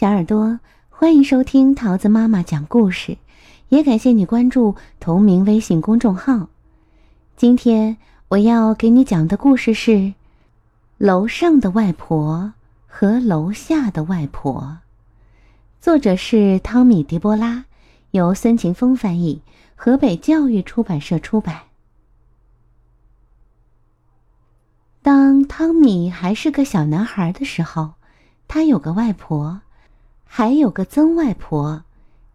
小耳朵，欢迎收听桃子妈妈讲故事，也感谢你关注同名微信公众号。今天我要给你讲的故事是《楼上的外婆和楼下的外婆》，作者是汤米·迪波拉，由孙晴峰翻译，河北教育出版社出版。当汤米还是个小男孩的时候，他有个外婆。还有个曾外婆，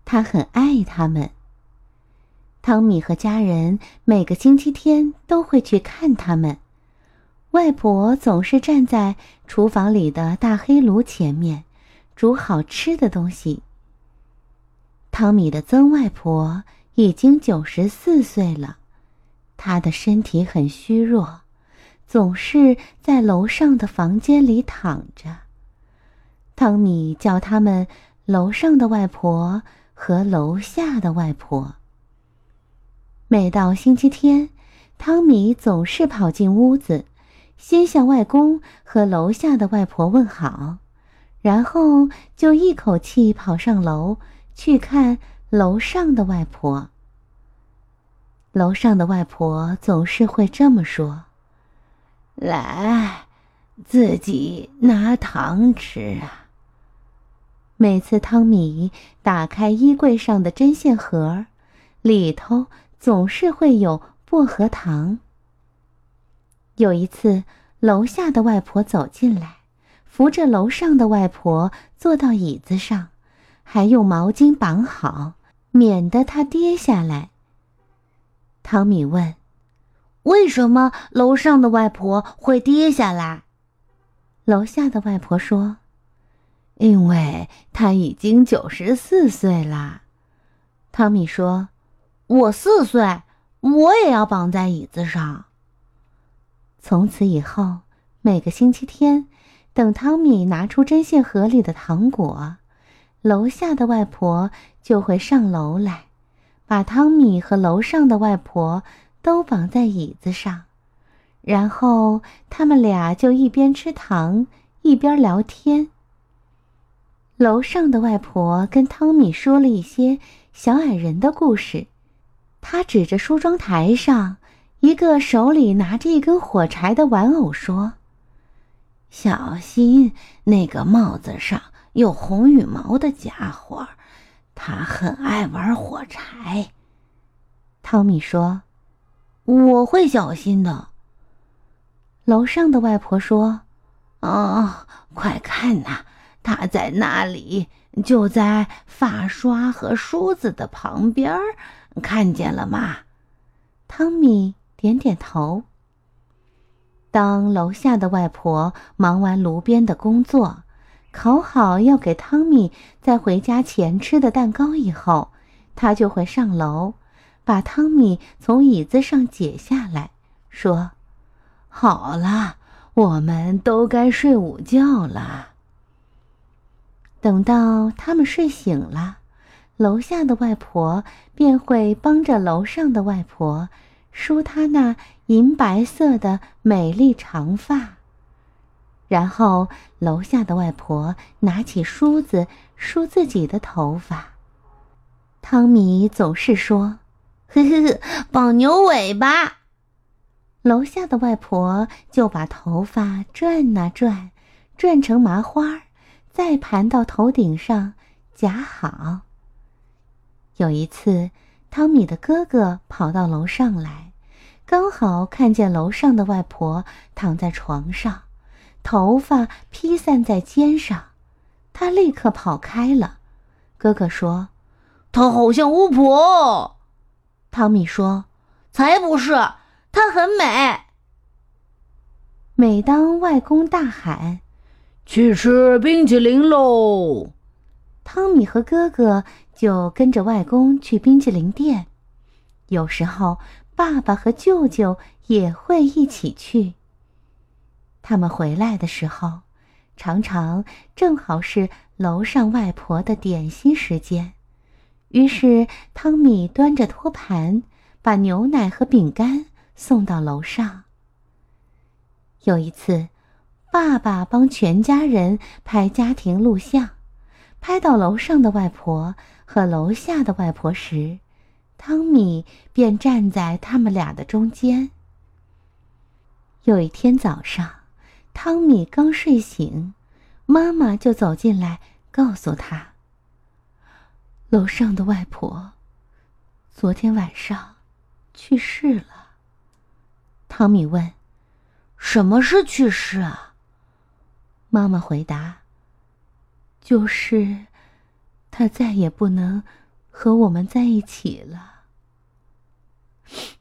她很爱他们。汤米和家人每个星期天都会去看他们。外婆总是站在厨房里的大黑炉前面，煮好吃的东西。汤米的曾外婆已经九十四岁了，她的身体很虚弱，总是在楼上的房间里躺着。汤米叫他们楼上的外婆和楼下的外婆。每到星期天，汤米总是跑进屋子，先向外公和楼下的外婆问好，然后就一口气跑上楼去看楼上的外婆。楼上的外婆总是会这么说：“来，自己拿糖吃啊。”每次汤米打开衣柜上的针线盒，里头总是会有薄荷糖。有一次，楼下的外婆走进来，扶着楼上的外婆坐到椅子上，还用毛巾绑好，免得她跌下来。汤米问：“为什么楼上的外婆会跌下来？”楼下的外婆说。因为他已经九十四岁了，汤米说：“我四岁，我也要绑在椅子上。”从此以后，每个星期天，等汤米拿出针线盒里的糖果，楼下的外婆就会上楼来，把汤米和楼上的外婆都绑在椅子上，然后他们俩就一边吃糖一边聊天。楼上的外婆跟汤米说了一些小矮人的故事。她指着梳妆台上一个手里拿着一根火柴的玩偶说：“小心那个帽子上有红羽毛的家伙，他很爱玩火柴。”汤米说：“我会小心的。”楼上的外婆说：“哦，快看呐！”他在那里，就在发刷和梳子的旁边，看见了吗？汤米点点头。当楼下的外婆忙完炉边的工作，烤好要给汤米在回家前吃的蛋糕以后，他就会上楼，把汤米从椅子上解下来，说：“好了，我们都该睡午觉了。”等到他们睡醒了，楼下的外婆便会帮着楼上的外婆梳她那银白色的美丽长发。然后，楼下的外婆拿起梳子梳自己的头发。汤米总是说：“呵呵呵，绑牛尾巴。”楼下的外婆就把头发转呐转，转成麻花。再盘到头顶上夹好。有一次，汤米的哥哥跑到楼上来，刚好看见楼上的外婆躺在床上，头发披散在肩上，他立刻跑开了。哥哥说：“她好像巫婆。”汤米说：“才不是，她很美。”每当外公大喊。去吃冰淇淋喽！汤米和哥哥就跟着外公去冰淇淋店。有时候，爸爸和舅舅也会一起去。他们回来的时候，常常正好是楼上外婆的点心时间。于是，汤米端着托盘，把牛奶和饼干送到楼上。有一次。爸爸帮全家人拍家庭录像，拍到楼上的外婆和楼下的外婆时，汤米便站在他们俩的中间。有一天早上，汤米刚睡醒，妈妈就走进来告诉他：“楼上的外婆昨天晚上去世了。”汤米问：“什么是去世啊？”妈妈回答：“就是他再也不能和我们在一起了。”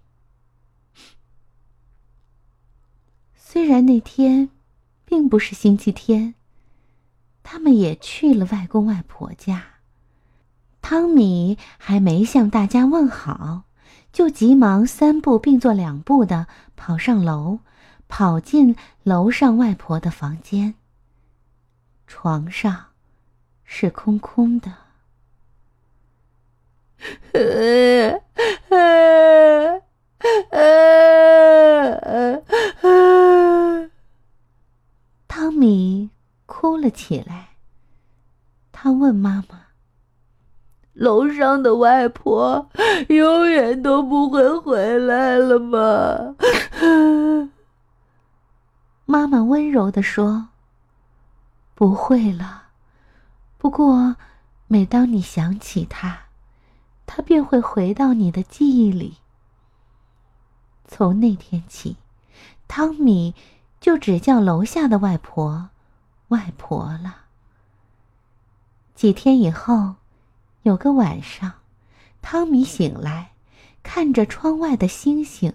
虽然那天并不是星期天，他们也去了外公外婆家。汤米还没向大家问好，就急忙三步并作两步的跑上楼，跑进楼上外婆的房间。床上是空空的。汤米哭了起来。他问妈妈：“楼上的外婆永远都不会回来了吗？”妈妈温柔地说：“不会了。不过，每当你想起他，他便会回到你的记忆里。”从那天起，汤米就只叫楼下的外婆“外婆”了。几天以后，有个晚上，汤米醒来，看着窗外的星星。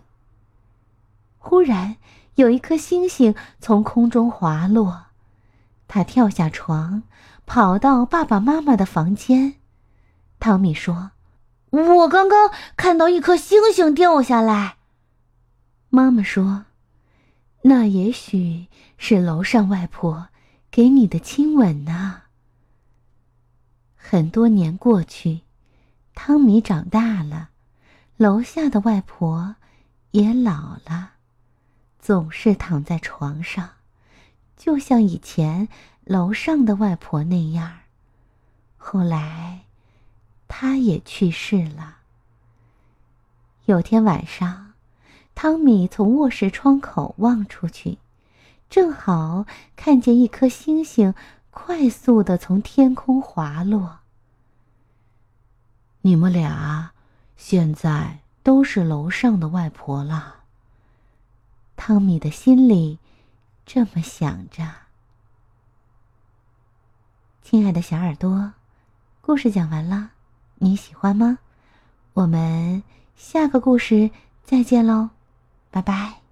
忽然，有一颗星星从空中滑落，他跳下床，跑到爸爸妈妈的房间。汤米说：“我刚刚看到一颗星星掉下来。”妈妈说：“那也许是楼上外婆给你的亲吻呢。”很多年过去，汤米长大了，楼下的外婆也老了，总是躺在床上，就像以前楼上的外婆那样。后来，她也去世了。有天晚上。汤米从卧室窗口望出去，正好看见一颗星星快速的从天空滑落。你们俩现在都是楼上的外婆了。汤米的心里这么想着。亲爱的小耳朵，故事讲完了，你喜欢吗？我们下个故事再见喽。拜拜。